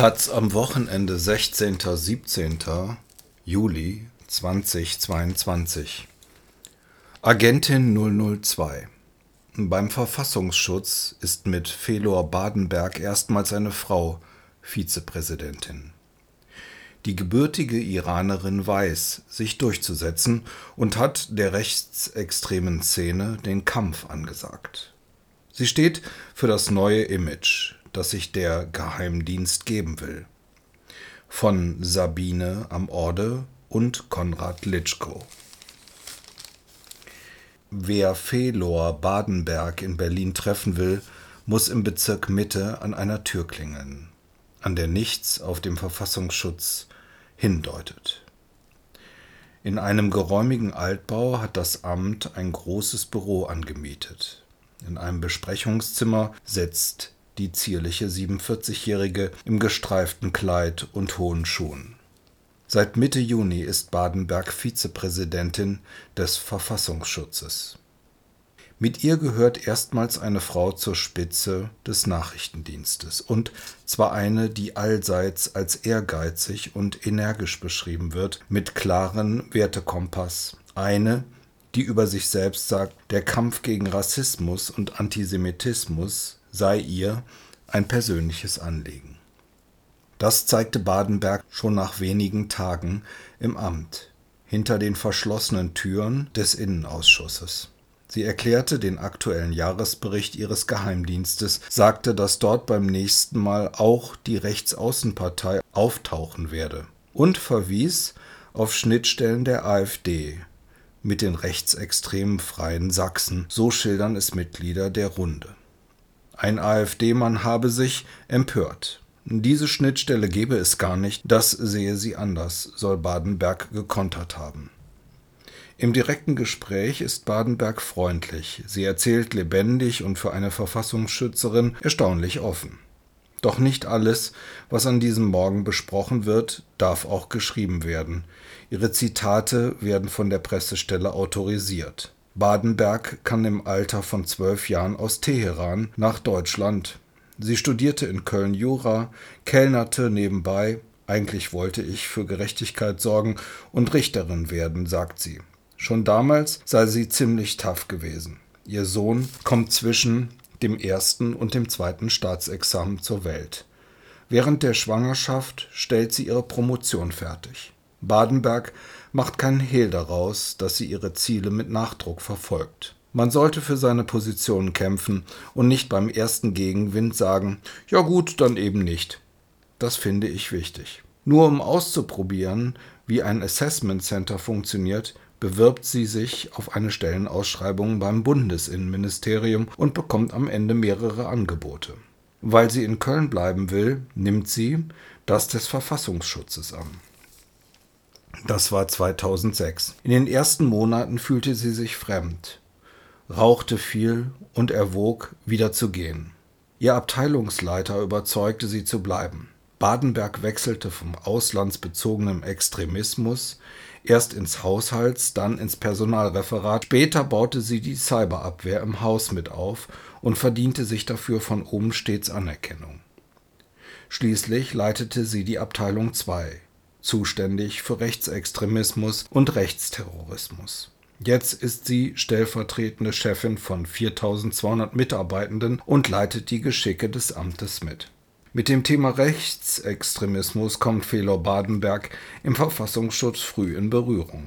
Taz am Wochenende 16. 17. Juli 2022 Agentin 002 Beim Verfassungsschutz ist mit Felor Badenberg erstmals eine Frau Vizepräsidentin. Die gebürtige Iranerin weiß, sich durchzusetzen und hat der rechtsextremen Szene den Kampf angesagt. Sie steht für das neue Image, das sich der Geheimdienst geben will. Von Sabine am Orde und Konrad Litschko. Wer Felor Badenberg in Berlin treffen will, muss im Bezirk Mitte an einer Tür klingeln, an der nichts auf dem Verfassungsschutz hindeutet. In einem geräumigen Altbau hat das Amt ein großes Büro angemietet. In einem Besprechungszimmer setzt die zierliche 47-Jährige im gestreiften Kleid und hohen Schuhen. Seit Mitte Juni ist Badenberg Vizepräsidentin des Verfassungsschutzes. Mit ihr gehört erstmals eine Frau zur Spitze des Nachrichtendienstes, und zwar eine, die allseits als ehrgeizig und energisch beschrieben wird, mit klaren Wertekompass, eine, die über sich selbst sagt, der Kampf gegen Rassismus und Antisemitismus sei ihr ein persönliches Anliegen. Das zeigte Badenberg schon nach wenigen Tagen im Amt, hinter den verschlossenen Türen des Innenausschusses. Sie erklärte den aktuellen Jahresbericht ihres Geheimdienstes, sagte, dass dort beim nächsten Mal auch die Rechtsaußenpartei auftauchen werde und verwies auf Schnittstellen der AfD mit den rechtsextremen Freien Sachsen, so schildern es Mitglieder der Runde. Ein AfD-Mann habe sich empört. Diese Schnittstelle gebe es gar nicht, das sehe sie anders, soll Badenberg gekontert haben. Im direkten Gespräch ist Badenberg freundlich. Sie erzählt lebendig und für eine Verfassungsschützerin erstaunlich offen. Doch nicht alles, was an diesem Morgen besprochen wird, darf auch geschrieben werden. Ihre Zitate werden von der Pressestelle autorisiert. Badenberg kam im Alter von zwölf Jahren aus Teheran nach Deutschland. Sie studierte in Köln Jura, kellnerte nebenbei, eigentlich wollte ich für Gerechtigkeit sorgen und Richterin werden, sagt sie. Schon damals sei sie ziemlich tough gewesen. Ihr Sohn kommt zwischen dem ersten und dem zweiten Staatsexamen zur Welt. Während der Schwangerschaft stellt sie ihre Promotion fertig. Badenberg macht keinen Hehl daraus, dass sie ihre Ziele mit Nachdruck verfolgt. Man sollte für seine Position kämpfen und nicht beim ersten Gegenwind sagen, ja gut, dann eben nicht. Das finde ich wichtig. Nur um auszuprobieren, wie ein Assessment Center funktioniert, bewirbt sie sich auf eine Stellenausschreibung beim Bundesinnenministerium und bekommt am Ende mehrere Angebote. Weil sie in Köln bleiben will, nimmt sie das des Verfassungsschutzes an. Das war 2006. In den ersten Monaten fühlte sie sich fremd, rauchte viel und erwog, wieder zu gehen. Ihr Abteilungsleiter überzeugte sie zu bleiben. Badenberg wechselte vom auslandsbezogenen Extremismus erst ins Haushalts-, dann ins Personalreferat. Später baute sie die Cyberabwehr im Haus mit auf und verdiente sich dafür von oben stets Anerkennung. Schließlich leitete sie die Abteilung 2, zuständig für Rechtsextremismus und Rechtsterrorismus. Jetzt ist sie stellvertretende Chefin von 4200 Mitarbeitenden und leitet die Geschicke des Amtes mit. Mit dem Thema Rechtsextremismus kommt Felor Badenberg im Verfassungsschutz früh in Berührung.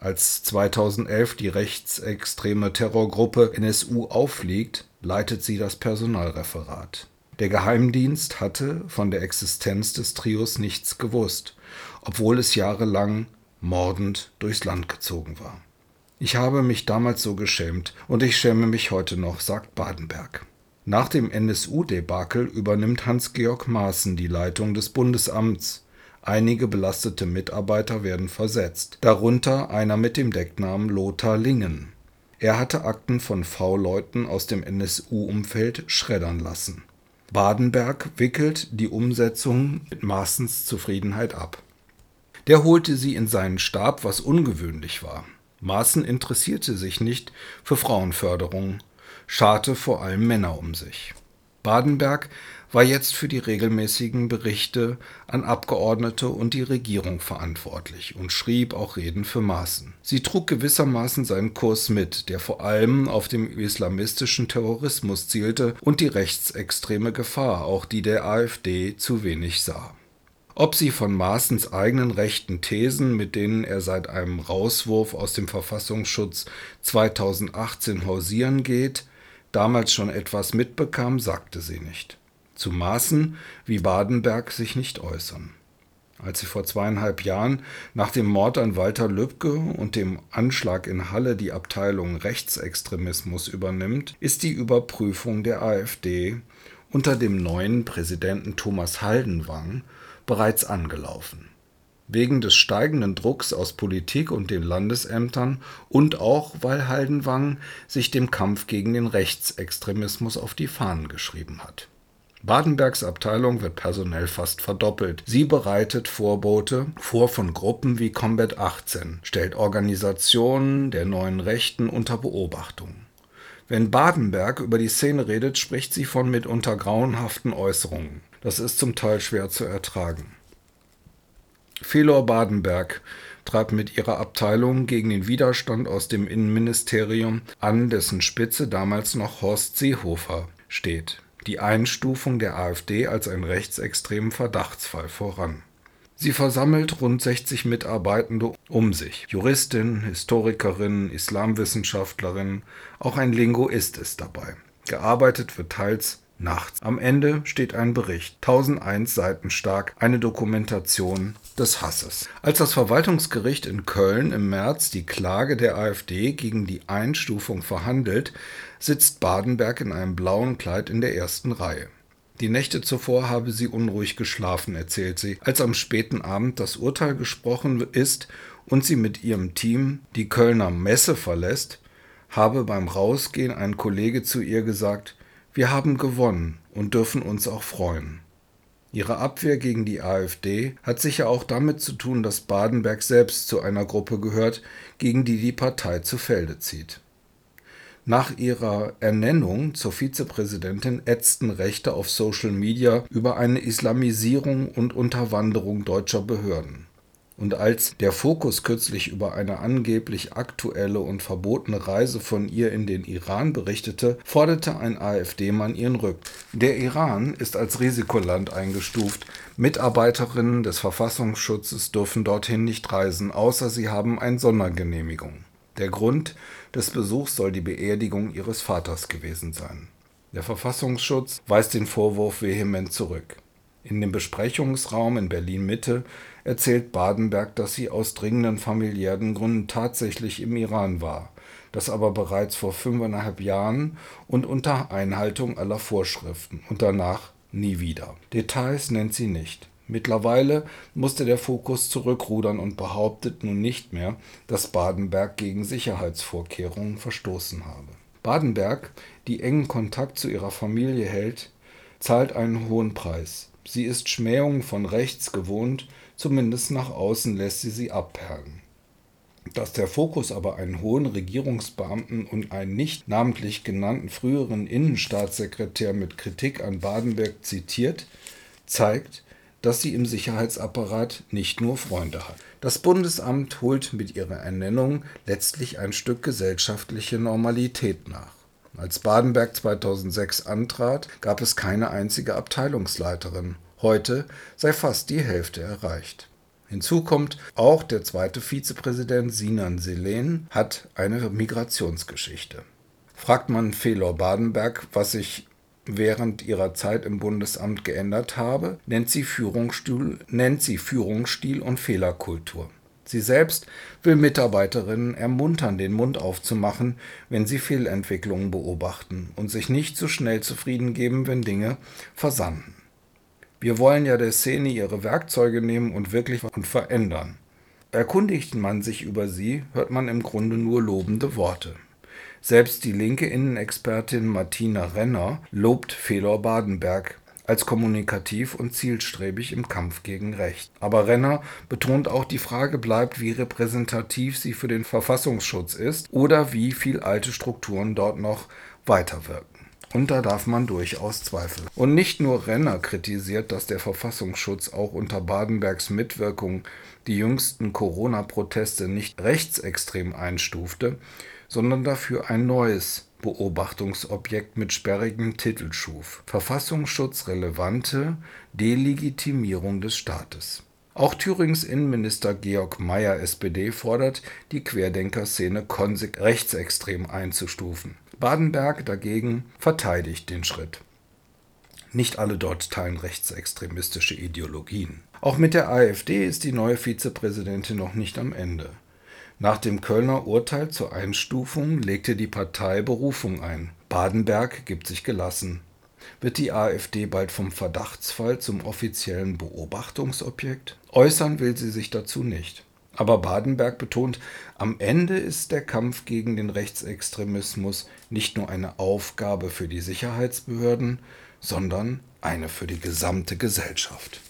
Als 2011 die rechtsextreme Terrorgruppe NSU aufliegt, leitet sie das Personalreferat. Der Geheimdienst hatte von der Existenz des Trios nichts gewusst, obwohl es jahrelang mordend durchs Land gezogen war. Ich habe mich damals so geschämt und ich schäme mich heute noch, sagt Badenberg. Nach dem NSU-Debakel übernimmt Hans-Georg Maaßen die Leitung des Bundesamts. Einige belastete Mitarbeiter werden versetzt, darunter einer mit dem Decknamen Lothar Lingen. Er hatte Akten von V-Leuten aus dem NSU-Umfeld schreddern lassen. Badenberg wickelt die Umsetzung mit Maaßens Zufriedenheit ab. Der holte sie in seinen Stab, was ungewöhnlich war. Maaßen interessierte sich nicht für Frauenförderung, scharte vor allem Männer um sich. Badenberg war jetzt für die regelmäßigen Berichte an Abgeordnete und die Regierung verantwortlich und schrieb auch Reden für Maaßen. Sie trug gewissermaßen seinen Kurs mit, der vor allem auf dem islamistischen Terrorismus zielte und die rechtsextreme Gefahr, auch die der AfD, zu wenig sah. Ob sie von Maaßens eigenen rechten Thesen, mit denen er seit einem Rauswurf aus dem Verfassungsschutz 2018 hausieren geht, damals schon etwas mitbekam, sagte sie nicht. Zu Maaßen wie Badenberg sich nicht äußern. Als sie vor zweieinhalb Jahren nach dem Mord an Walter Lübcke und dem Anschlag in Halle die Abteilung Rechtsextremismus übernimmt, ist die Überprüfung der AfD unter dem neuen Präsidenten Thomas Haldenwang bereits angelaufen. Wegen des steigenden Drucks aus Politik und den Landesämtern und auch weil Haldenwang sich dem Kampf gegen den Rechtsextremismus auf die Fahnen geschrieben hat. Badenbergs Abteilung wird personell fast verdoppelt. Sie bereitet Vorbote vor von Gruppen wie Combat 18, stellt Organisationen der neuen Rechten unter Beobachtung. Wenn Badenberg über die Szene redet, spricht sie von mitunter grauenhaften Äußerungen. Das ist zum Teil schwer zu ertragen. Felor Badenberg trat mit ihrer Abteilung gegen den Widerstand aus dem Innenministerium an, dessen Spitze damals noch Horst Seehofer steht, die Einstufung der AfD als einen rechtsextremen Verdachtsfall voran. Sie versammelt rund 60 Mitarbeitende um sich. Juristin, Historikerin, Islamwissenschaftlerin, auch ein Linguist ist dabei. Gearbeitet wird teils nachts. Am Ende steht ein Bericht, 1001 Seiten stark, eine Dokumentation des Hasses. Als das Verwaltungsgericht in Köln im März die Klage der AfD gegen die Einstufung verhandelt, sitzt Badenberg in einem blauen Kleid in der ersten Reihe. Die Nächte zuvor habe sie unruhig geschlafen, erzählt sie, als am späten Abend das Urteil gesprochen ist und sie mit ihrem Team die Kölner Messe verlässt, habe beim Rausgehen ein Kollege zu ihr gesagt, wir haben gewonnen und dürfen uns auch freuen. Ihre Abwehr gegen die AfD hat sicher auch damit zu tun, dass Badenberg selbst zu einer Gruppe gehört, gegen die die Partei zu Felde zieht. Nach ihrer Ernennung zur Vizepräsidentin ätzten Rechte auf Social Media über eine Islamisierung und Unterwanderung deutscher Behörden. Und als der Fokus kürzlich über eine angeblich aktuelle und verbotene Reise von ihr in den Iran berichtete, forderte ein AfD-Mann ihren Rück. Der Iran ist als Risikoland eingestuft. Mitarbeiterinnen des Verfassungsschutzes dürfen dorthin nicht reisen, außer sie haben eine Sondergenehmigung. Der Grund des Besuchs soll die Beerdigung ihres Vaters gewesen sein. Der Verfassungsschutz weist den Vorwurf vehement zurück. In dem Besprechungsraum in Berlin Mitte erzählt Badenberg, dass sie aus dringenden familiären Gründen tatsächlich im Iran war, das aber bereits vor fünfeinhalb Jahren und unter Einhaltung aller Vorschriften und danach nie wieder. Details nennt sie nicht. Mittlerweile musste der Fokus zurückrudern und behauptet nun nicht mehr, dass Badenberg gegen Sicherheitsvorkehrungen verstoßen habe. Badenberg, die engen Kontakt zu ihrer Familie hält, zahlt einen hohen Preis. Sie ist Schmähungen von rechts gewohnt, zumindest nach außen lässt sie sie abperlen. Dass der Fokus aber einen hohen Regierungsbeamten und einen nicht namentlich genannten früheren Innenstaatssekretär mit Kritik an Badenberg zitiert, zeigt, dass sie im Sicherheitsapparat nicht nur Freunde hat. Das Bundesamt holt mit ihrer Ernennung letztlich ein Stück gesellschaftliche Normalität nach. Als Badenberg 2006 antrat, gab es keine einzige Abteilungsleiterin. Heute sei fast die Hälfte erreicht. Hinzu kommt, auch der zweite Vizepräsident Sinan Selen hat eine Migrationsgeschichte. Fragt man Felor Badenberg, was sich während ihrer Zeit im Bundesamt geändert habe, nennt sie Führungsstil, nennt sie Führungsstil und Fehlerkultur. Sie selbst will Mitarbeiterinnen ermuntern, den Mund aufzumachen, wenn sie Fehlentwicklungen beobachten und sich nicht zu so schnell zufrieden geben, wenn Dinge versanden. Wir wollen ja der Szene ihre Werkzeuge nehmen und wirklich und verändern. Erkundigt man sich über sie, hört man im Grunde nur lobende Worte. Selbst die linke Innenexpertin Martina Renner lobt Felor Badenberg als kommunikativ und zielstrebig im Kampf gegen Recht. Aber Renner betont auch, die Frage bleibt, wie repräsentativ sie für den Verfassungsschutz ist oder wie viel alte Strukturen dort noch weiterwirken. Und da darf man durchaus zweifeln. Und nicht nur Renner kritisiert, dass der Verfassungsschutz auch unter Badenbergs Mitwirkung die jüngsten Corona-Proteste nicht rechtsextrem einstufte, sondern dafür ein neues Beobachtungsobjekt mit sperrigem Titel schuf: Verfassungsschutzrelevante Delegitimierung des Staates. Auch Thürings Innenminister Georg Mayer (SPD) fordert, die Querdenker-Szene konsequent rechtsextrem einzustufen. Badenberg dagegen verteidigt den Schritt. Nicht alle dort teilen rechtsextremistische Ideologien. Auch mit der AfD ist die neue Vizepräsidentin noch nicht am Ende. Nach dem Kölner Urteil zur Einstufung legte die Partei Berufung ein. Badenberg gibt sich gelassen. Wird die AfD bald vom Verdachtsfall zum offiziellen Beobachtungsobjekt? Äußern will sie sich dazu nicht. Aber Badenberg betont, am Ende ist der Kampf gegen den Rechtsextremismus nicht nur eine Aufgabe für die Sicherheitsbehörden, sondern eine für die gesamte Gesellschaft.